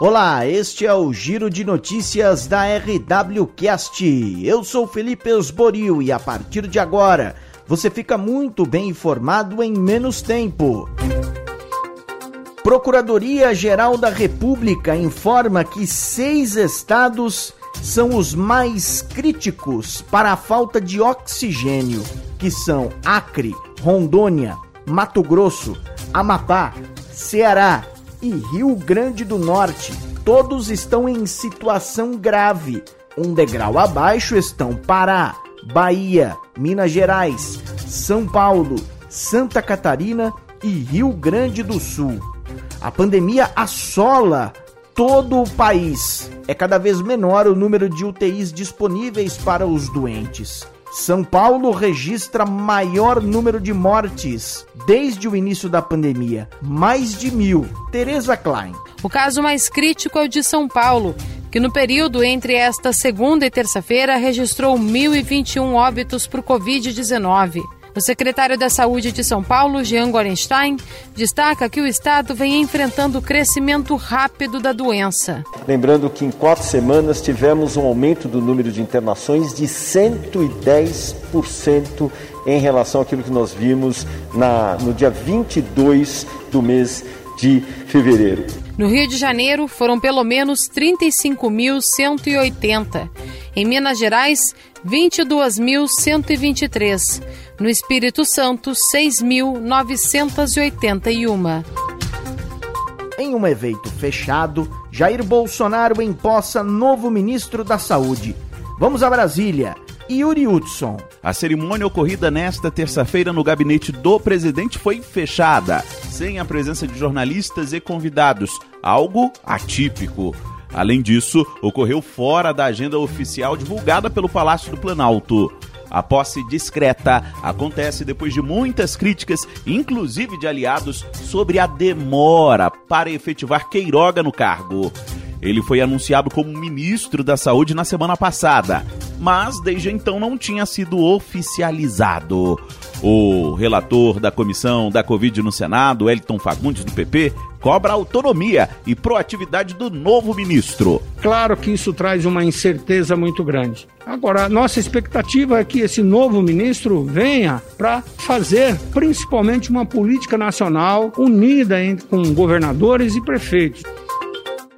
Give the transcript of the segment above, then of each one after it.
Olá, este é o Giro de Notícias da RWCast. Eu sou Felipe Osborio e a partir de agora você fica muito bem informado em menos tempo. Procuradoria-Geral da República informa que seis estados são os mais críticos para a falta de oxigênio, que são Acre, Rondônia, Mato Grosso, Amapá, Ceará, e Rio Grande do Norte. Todos estão em situação grave. Um degrau abaixo estão Pará, Bahia, Minas Gerais, São Paulo, Santa Catarina e Rio Grande do Sul. A pandemia assola todo o país. É cada vez menor o número de UTIs disponíveis para os doentes. São Paulo registra maior número de mortes desde o início da pandemia, mais de mil. Tereza Klein. O caso mais crítico é o de São Paulo, que no período entre esta segunda e terça-feira registrou 1.021 óbitos por Covid-19. O secretário da Saúde de São Paulo, Jean Gorenstein, destaca que o estado vem enfrentando o crescimento rápido da doença. Lembrando que em quatro semanas tivemos um aumento do número de internações de 110% em relação àquilo que nós vimos na, no dia 22 do mês de fevereiro. No Rio de Janeiro, foram pelo menos 35.180. Em Minas Gerais, 22.123. No Espírito Santo, 6.981. Em um evento fechado, Jair Bolsonaro empossa novo ministro da Saúde. Vamos a Brasília. Yuri Hudson. A cerimônia ocorrida nesta terça-feira no gabinete do presidente foi fechada, sem a presença de jornalistas e convidados, algo atípico. Além disso, ocorreu fora da agenda oficial divulgada pelo Palácio do Planalto. A posse discreta acontece depois de muitas críticas, inclusive de aliados, sobre a demora para efetivar Queiroga no cargo. Ele foi anunciado como ministro da Saúde na semana passada, mas desde então não tinha sido oficializado. O relator da comissão da Covid no Senado, Elton Fagundes, do PP, cobra autonomia e proatividade do novo ministro. Claro que isso traz uma incerteza muito grande. Agora, a nossa expectativa é que esse novo ministro venha para fazer principalmente uma política nacional unida com governadores e prefeitos.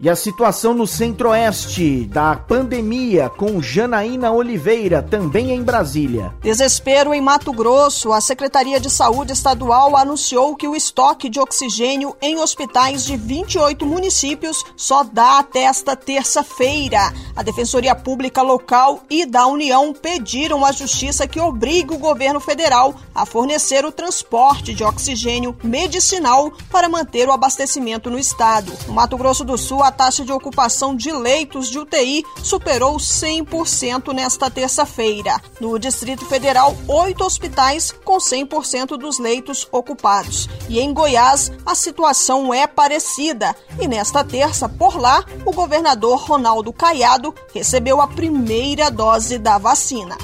E a situação no centro-oeste da pandemia com Janaína Oliveira, também em Brasília. Desespero em Mato Grosso. A Secretaria de Saúde Estadual anunciou que o estoque de oxigênio em hospitais de 28 municípios só dá até esta terça-feira. A Defensoria Pública Local e da União pediram à Justiça que obrigue o governo federal a fornecer o transporte de oxigênio medicinal para manter o abastecimento no estado. No Mato Grosso do Sul, a taxa de ocupação de leitos de UTI superou 100% nesta terça-feira. No Distrito Federal, oito hospitais com 100% dos leitos ocupados. E em Goiás, a situação é parecida. E nesta terça, por lá, o governador Ronaldo Caiado recebeu a primeira dose da vacina.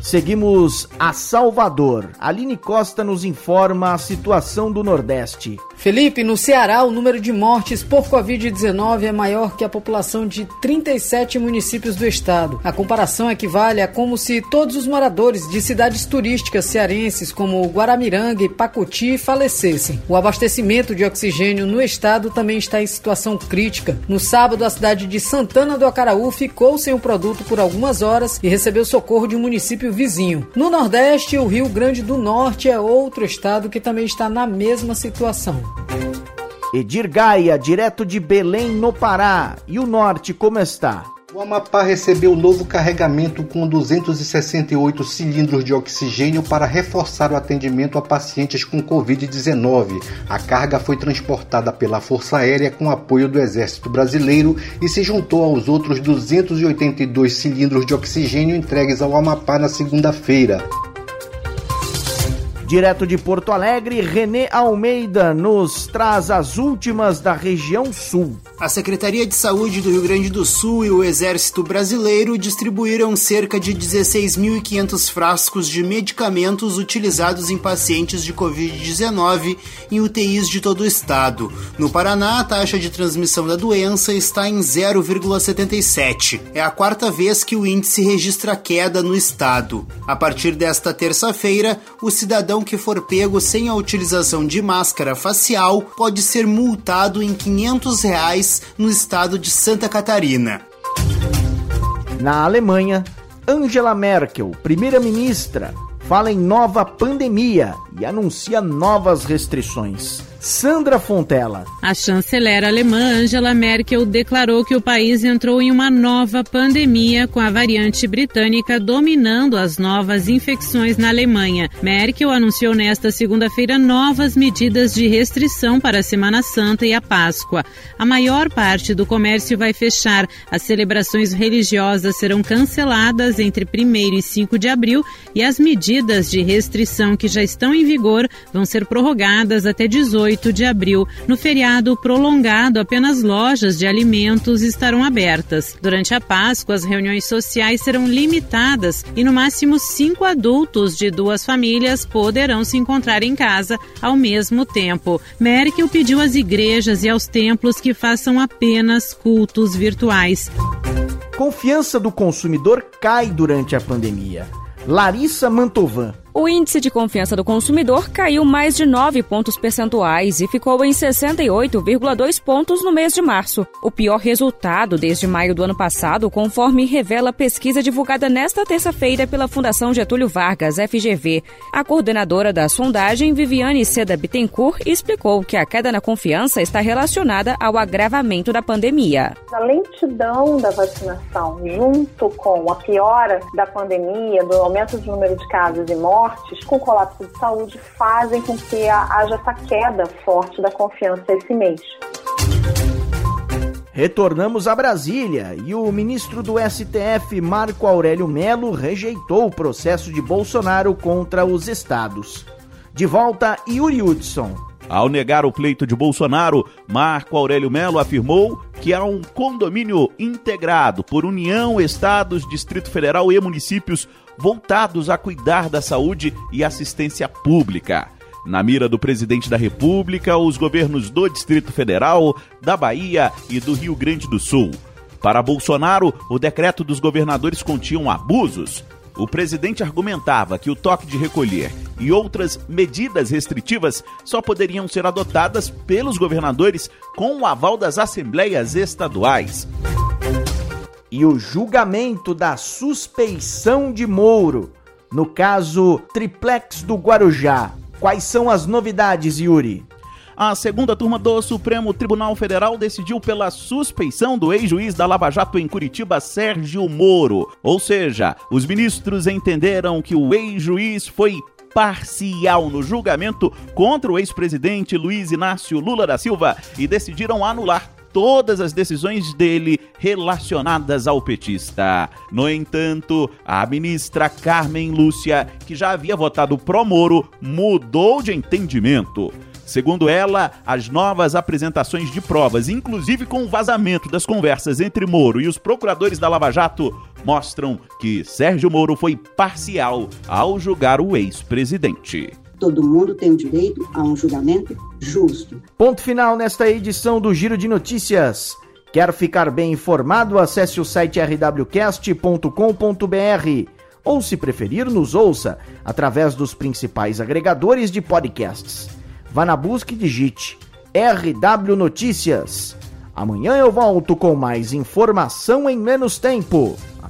Seguimos a Salvador. Aline Costa nos informa a situação do Nordeste. Felipe, no Ceará, o número de mortes por Covid-19 é maior que a população de 37 municípios do estado. A comparação equivale a como se todos os moradores de cidades turísticas cearenses como Guaramiranga e Pacuti falecessem. O abastecimento de oxigênio no estado também está em situação crítica. No sábado, a cidade de Santana do Acaraú ficou sem o produto por algumas horas e recebeu socorro de um município vizinho. No Nordeste, o Rio Grande do Norte é outro estado que também está na mesma situação. Edir Gaia, direto de Belém, no Pará. E o norte, como está? O Amapá recebeu novo carregamento com 268 cilindros de oxigênio para reforçar o atendimento a pacientes com Covid-19. A carga foi transportada pela Força Aérea com apoio do Exército Brasileiro e se juntou aos outros 282 cilindros de oxigênio entregues ao Amapá na segunda-feira. Direto de Porto Alegre, Renê Almeida nos traz as últimas da região sul. A Secretaria de Saúde do Rio Grande do Sul e o Exército Brasileiro distribuíram cerca de 16.500 frascos de medicamentos utilizados em pacientes de Covid-19 em UTIs de todo o estado. No Paraná, a taxa de transmissão da doença está em 0,77. É a quarta vez que o índice registra queda no estado. A partir desta terça-feira, o cidadão que for pego sem a utilização de máscara facial pode ser multado em 500 reais no estado de Santa Catarina. Na Alemanha, Angela Merkel, primeira-ministra, fala em nova pandemia e anuncia novas restrições. Sandra Fontela. A chanceler alemã Angela Merkel declarou que o país entrou em uma nova pandemia com a variante britânica dominando as novas infecções na Alemanha. Merkel anunciou nesta segunda-feira novas medidas de restrição para a Semana Santa e a Páscoa. A maior parte do comércio vai fechar. As celebrações religiosas serão canceladas entre 1 e 5 de abril e as medidas de restrição que já estão em vigor vão ser prorrogadas até 18 8 de abril. No feriado prolongado, apenas lojas de alimentos estarão abertas. Durante a Páscoa, as reuniões sociais serão limitadas e no máximo cinco adultos de duas famílias poderão se encontrar em casa ao mesmo tempo. Merkel pediu às igrejas e aos templos que façam apenas cultos virtuais. Confiança do consumidor cai durante a pandemia. Larissa Mantovan o índice de confiança do consumidor caiu mais de 9 pontos percentuais e ficou em 68,2 pontos no mês de março, o pior resultado desde maio do ano passado, conforme revela a pesquisa divulgada nesta terça-feira pela Fundação Getúlio Vargas, FGV. A coordenadora da sondagem, Viviane Seda Bittencourt, explicou que a queda na confiança está relacionada ao agravamento da pandemia. A lentidão da vacinação, junto com a piora da pandemia, do aumento do número de casos e mortes, mortes com colapso de saúde fazem com que haja essa queda forte da confiança esse mês. Retornamos a Brasília e o ministro do STF, Marco Aurélio Melo, rejeitou o processo de Bolsonaro contra os estados. De volta, Yuri Hudson. Ao negar o pleito de Bolsonaro, Marco Aurélio Melo afirmou que há um condomínio integrado por União, Estados, Distrito Federal e municípios voltados a cuidar da saúde e assistência pública. Na mira do presidente da República, os governos do Distrito Federal, da Bahia e do Rio Grande do Sul. Para Bolsonaro, o decreto dos governadores continha abusos. O presidente argumentava que o toque de recolher e outras medidas restritivas só poderiam ser adotadas pelos governadores com o aval das assembleias estaduais e o julgamento da suspeição de Moro no caso Triplex do Guarujá. Quais são as novidades, Yuri? A segunda turma do Supremo Tribunal Federal decidiu pela suspeição do ex-juiz da Lava Jato em Curitiba, Sérgio Moro. Ou seja, os ministros entenderam que o ex-juiz foi parcial no julgamento contra o ex-presidente Luiz Inácio Lula da Silva e decidiram anular todas as decisões dele relacionadas ao petista. No entanto, a ministra Carmen Lúcia, que já havia votado pro Moro, mudou de entendimento. Segundo ela, as novas apresentações de provas, inclusive com o vazamento das conversas entre Moro e os procuradores da Lava Jato, mostram que Sérgio Moro foi parcial ao julgar o ex-presidente. Todo mundo tem o direito a um julgamento justo. Ponto final nesta edição do Giro de Notícias. Quer ficar bem informado? Acesse o site rwcast.com.br ou, se preferir, nos ouça através dos principais agregadores de podcasts. Vá na busca e digite RW Notícias. Amanhã eu volto com mais informação em menos tempo.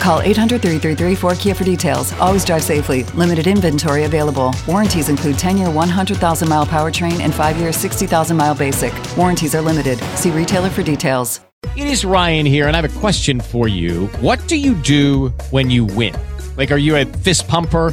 Call 800 333 4KIA for details. Always drive safely. Limited inventory available. Warranties include 10 year 100,000 mile powertrain and 5 year 60,000 mile basic. Warranties are limited. See retailer for details. It is Ryan here, and I have a question for you. What do you do when you win? Like, are you a fist pumper?